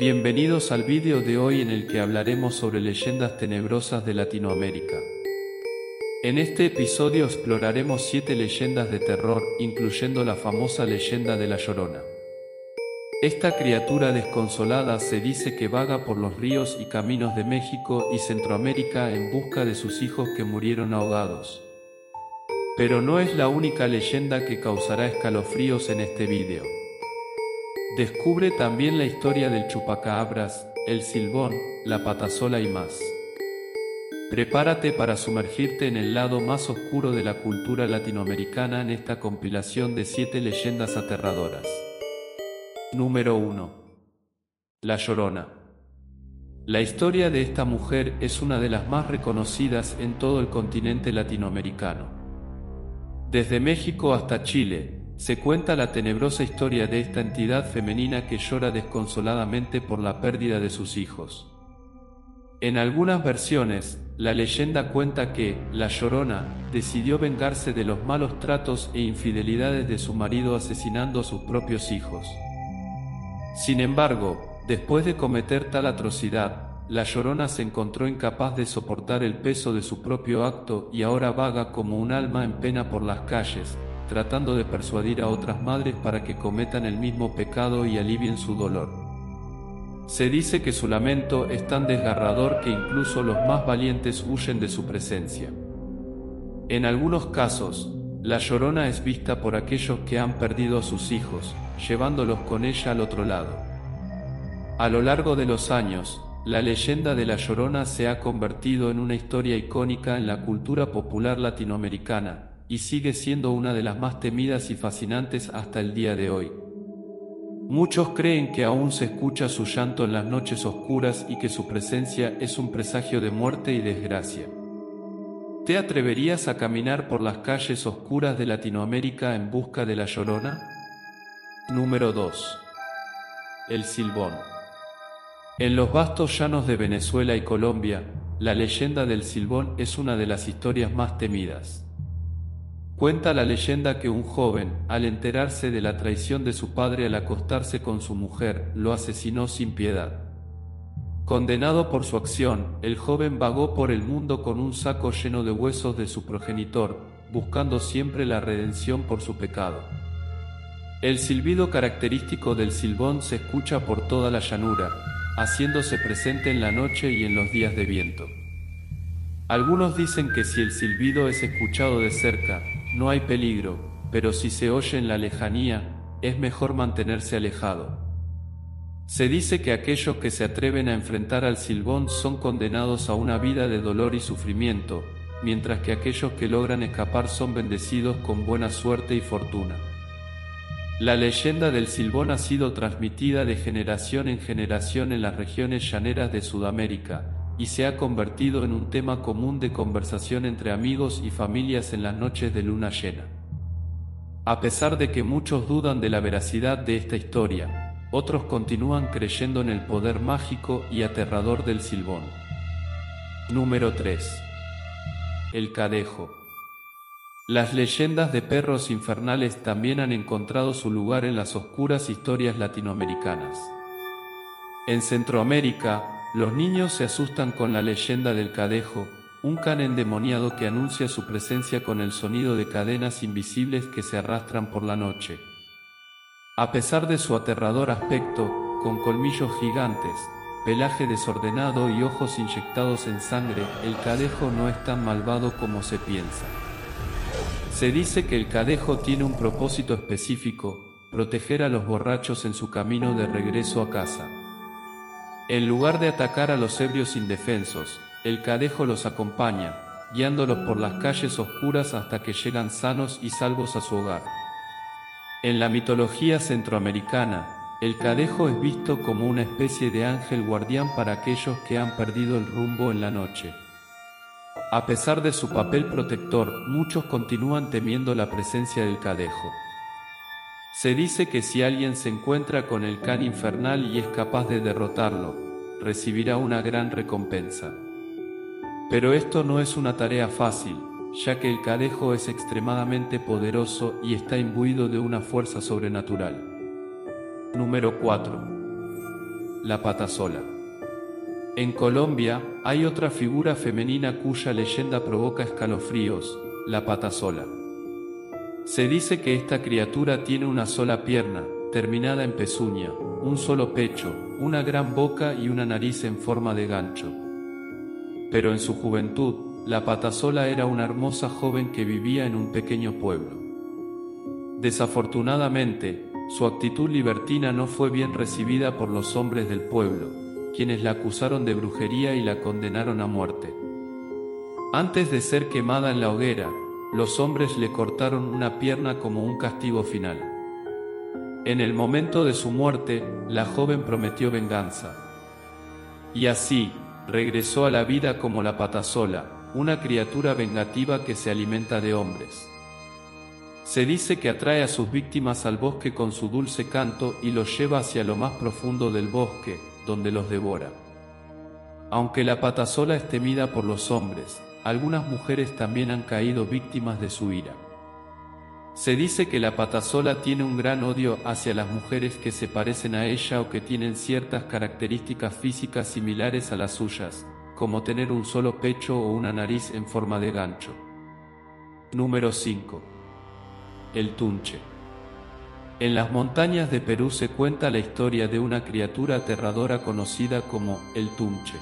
Bienvenidos al vídeo de hoy en el que hablaremos sobre leyendas tenebrosas de Latinoamérica. En este episodio exploraremos siete leyendas de terror, incluyendo la famosa leyenda de La Llorona. Esta criatura desconsolada se dice que vaga por los ríos y caminos de México y Centroamérica en busca de sus hijos que murieron ahogados. Pero no es la única leyenda que causará escalofríos en este vídeo. Descubre también la historia del chupacabras, el silbón, la patasola y más. Prepárate para sumergirte en el lado más oscuro de la cultura latinoamericana en esta compilación de siete leyendas aterradoras. Número 1. La Llorona. La historia de esta mujer es una de las más reconocidas en todo el continente latinoamericano. Desde México hasta Chile, se cuenta la tenebrosa historia de esta entidad femenina que llora desconsoladamente por la pérdida de sus hijos. En algunas versiones, la leyenda cuenta que, la Llorona, decidió vengarse de los malos tratos e infidelidades de su marido asesinando a sus propios hijos. Sin embargo, después de cometer tal atrocidad, la llorona se encontró incapaz de soportar el peso de su propio acto y ahora vaga como un alma en pena por las calles, tratando de persuadir a otras madres para que cometan el mismo pecado y alivien su dolor. Se dice que su lamento es tan desgarrador que incluso los más valientes huyen de su presencia. En algunos casos, la llorona es vista por aquellos que han perdido a sus hijos, llevándolos con ella al otro lado. A lo largo de los años, la leyenda de la Llorona se ha convertido en una historia icónica en la cultura popular latinoamericana, y sigue siendo una de las más temidas y fascinantes hasta el día de hoy. Muchos creen que aún se escucha su llanto en las noches oscuras y que su presencia es un presagio de muerte y desgracia. ¿Te atreverías a caminar por las calles oscuras de Latinoamérica en busca de la Llorona? Número 2. El Silbón. En los vastos llanos de Venezuela y Colombia, la leyenda del Silbón es una de las historias más temidas. Cuenta la leyenda que un joven, al enterarse de la traición de su padre al acostarse con su mujer, lo asesinó sin piedad. Condenado por su acción, el joven vagó por el mundo con un saco lleno de huesos de su progenitor, buscando siempre la redención por su pecado. El silbido característico del silbón se escucha por toda la llanura, haciéndose presente en la noche y en los días de viento. Algunos dicen que si el silbido es escuchado de cerca, no hay peligro, pero si se oye en la lejanía, es mejor mantenerse alejado. Se dice que aquellos que se atreven a enfrentar al silbón son condenados a una vida de dolor y sufrimiento, mientras que aquellos que logran escapar son bendecidos con buena suerte y fortuna. La leyenda del Silbón ha sido transmitida de generación en generación en las regiones llaneras de Sudamérica y se ha convertido en un tema común de conversación entre amigos y familias en las noches de luna llena. A pesar de que muchos dudan de la veracidad de esta historia, otros continúan creyendo en el poder mágico y aterrador del Silbón. Número 3. El Cadejo. Las leyendas de perros infernales también han encontrado su lugar en las oscuras historias latinoamericanas. En Centroamérica, los niños se asustan con la leyenda del cadejo, un can endemoniado que anuncia su presencia con el sonido de cadenas invisibles que se arrastran por la noche. A pesar de su aterrador aspecto, con colmillos gigantes, pelaje desordenado y ojos inyectados en sangre, el cadejo no es tan malvado como se piensa. Se dice que el cadejo tiene un propósito específico, proteger a los borrachos en su camino de regreso a casa. En lugar de atacar a los ebrios indefensos, el cadejo los acompaña, guiándolos por las calles oscuras hasta que llegan sanos y salvos a su hogar. En la mitología centroamericana, el cadejo es visto como una especie de ángel guardián para aquellos que han perdido el rumbo en la noche. A pesar de su papel protector, muchos continúan temiendo la presencia del cadejo. Se dice que si alguien se encuentra con el can infernal y es capaz de derrotarlo, recibirá una gran recompensa. Pero esto no es una tarea fácil, ya que el cadejo es extremadamente poderoso y está imbuido de una fuerza sobrenatural. Número 4. la patasola. En Colombia, hay otra figura femenina cuya leyenda provoca escalofríos, la patasola. Se dice que esta criatura tiene una sola pierna, terminada en pezuña, un solo pecho, una gran boca y una nariz en forma de gancho. Pero en su juventud, la patasola era una hermosa joven que vivía en un pequeño pueblo. Desafortunadamente, su actitud libertina no fue bien recibida por los hombres del pueblo, quienes la acusaron de brujería y la condenaron a muerte. Antes de ser quemada en la hoguera, los hombres le cortaron una pierna como un castigo final. En el momento de su muerte, la joven prometió venganza. Y así, regresó a la vida como la patasola, una criatura vengativa que se alimenta de hombres. Se dice que atrae a sus víctimas al bosque con su dulce canto y los lleva hacia lo más profundo del bosque, donde los devora. Aunque la patasola es temida por los hombres, algunas mujeres también han caído víctimas de su ira. Se dice que la patasola tiene un gran odio hacia las mujeres que se parecen a ella o que tienen ciertas características físicas similares a las suyas, como tener un solo pecho o una nariz en forma de gancho. Número 5. El Tunche. En las montañas de Perú se cuenta la historia de una criatura aterradora conocida como el Tunche.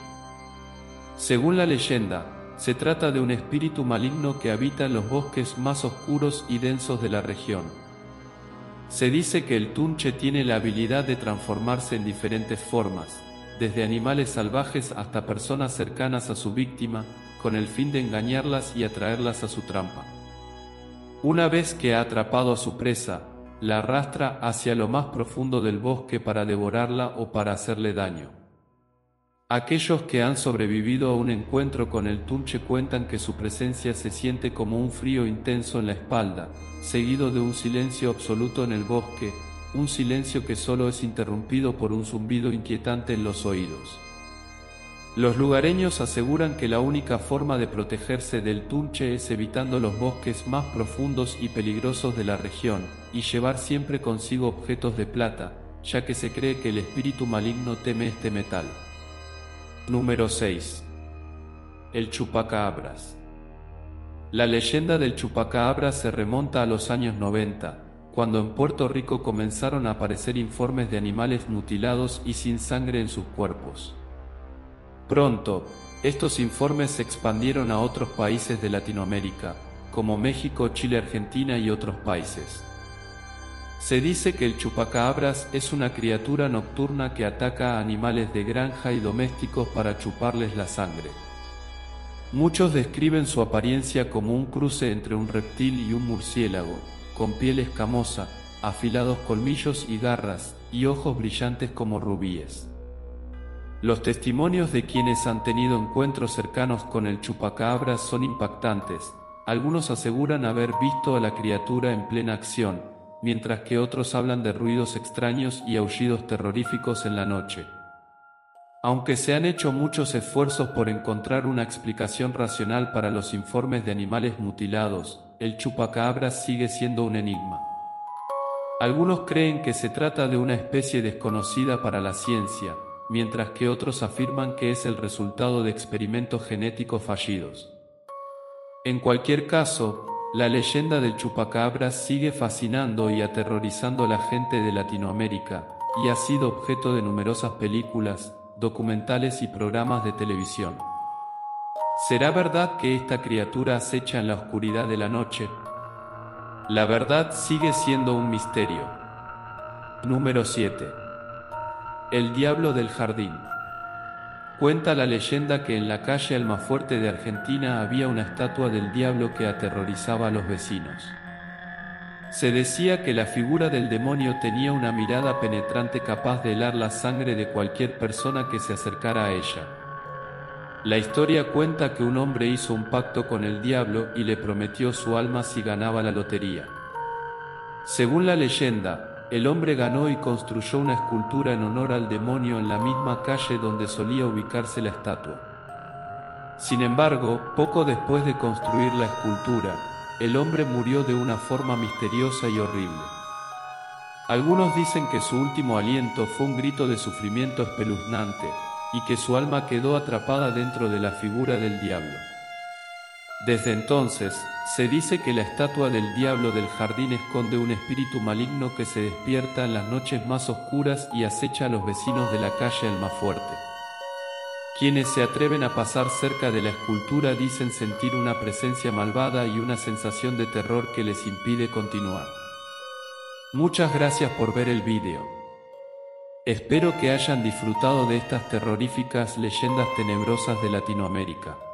Según la leyenda, se trata de un espíritu maligno que habita en los bosques más oscuros y densos de la región. Se dice que el tunche tiene la habilidad de transformarse en diferentes formas, desde animales salvajes hasta personas cercanas a su víctima, con el fin de engañarlas y atraerlas a su trampa. Una vez que ha atrapado a su presa, la arrastra hacia lo más profundo del bosque para devorarla o para hacerle daño. Aquellos que han sobrevivido a un encuentro con el tunche cuentan que su presencia se siente como un frío intenso en la espalda, seguido de un silencio absoluto en el bosque, un silencio que solo es interrumpido por un zumbido inquietante en los oídos. Los lugareños aseguran que la única forma de protegerse del tunche es evitando los bosques más profundos y peligrosos de la región, y llevar siempre consigo objetos de plata, ya que se cree que el espíritu maligno teme este metal. Número 6. El chupacabras. La leyenda del chupacabras se remonta a los años 90, cuando en Puerto Rico comenzaron a aparecer informes de animales mutilados y sin sangre en sus cuerpos. Pronto, estos informes se expandieron a otros países de Latinoamérica, como México, Chile, Argentina y otros países. Se dice que el chupacabras es una criatura nocturna que ataca a animales de granja y domésticos para chuparles la sangre. Muchos describen su apariencia como un cruce entre un reptil y un murciélago, con piel escamosa, afilados colmillos y garras, y ojos brillantes como rubíes. Los testimonios de quienes han tenido encuentros cercanos con el chupacabras son impactantes. Algunos aseguran haber visto a la criatura en plena acción, mientras que otros hablan de ruidos extraños y aullidos terroríficos en la noche. Aunque se han hecho muchos esfuerzos por encontrar una explicación racional para los informes de animales mutilados, el chupacabras sigue siendo un enigma. Algunos creen que se trata de una especie desconocida para la ciencia, mientras que otros afirman que es el resultado de experimentos genéticos fallidos. En cualquier caso, la leyenda del chupacabras sigue fascinando y aterrorizando a la gente de Latinoamérica, y ha sido objeto de numerosas películas, documentales y programas de televisión. ¿Será verdad que esta criatura acecha en la oscuridad de la noche? La verdad sigue siendo un misterio. Número 7. El diablo del jardín. Cuenta la leyenda que en la calle Almafuerte de Argentina había una estatua del diablo que aterrorizaba a los vecinos. Se decía que la figura del demonio tenía una mirada penetrante capaz de helar la sangre de cualquier persona que se acercara a ella. La historia cuenta que un hombre hizo un pacto con el diablo y le prometió su alma si ganaba la lotería. Según la leyenda, el hombre ganó y construyó una escultura en honor al demonio en la misma calle donde solía ubicarse la estatua. Sin embargo, poco después de construir la escultura, el hombre murió de una forma misteriosa y horrible. Algunos dicen que su último aliento fue un grito de sufrimiento espeluznante, y que su alma quedó atrapada dentro de la figura del diablo. Desde entonces, se dice que la estatua del diablo del jardín esconde un espíritu maligno que se despierta en las noches más oscuras y acecha a los vecinos de la calle El más fuerte. Quienes se atreven a pasar cerca de la escultura dicen sentir una presencia malvada y una sensación de terror que les impide continuar. Muchas gracias por ver el vídeo. Espero que hayan disfrutado de estas terroríficas leyendas tenebrosas de Latinoamérica.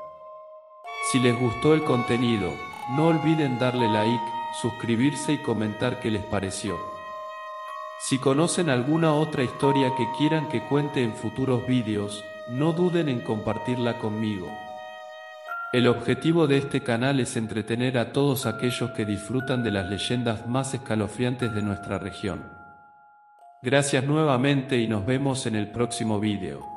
Si les gustó el contenido, no olviden darle like, suscribirse y comentar qué les pareció. Si conocen alguna otra historia que quieran que cuente en futuros vídeos, no duden en compartirla conmigo. El objetivo de este canal es entretener a todos aquellos que disfrutan de las leyendas más escalofriantes de nuestra región. Gracias nuevamente y nos vemos en el próximo vídeo.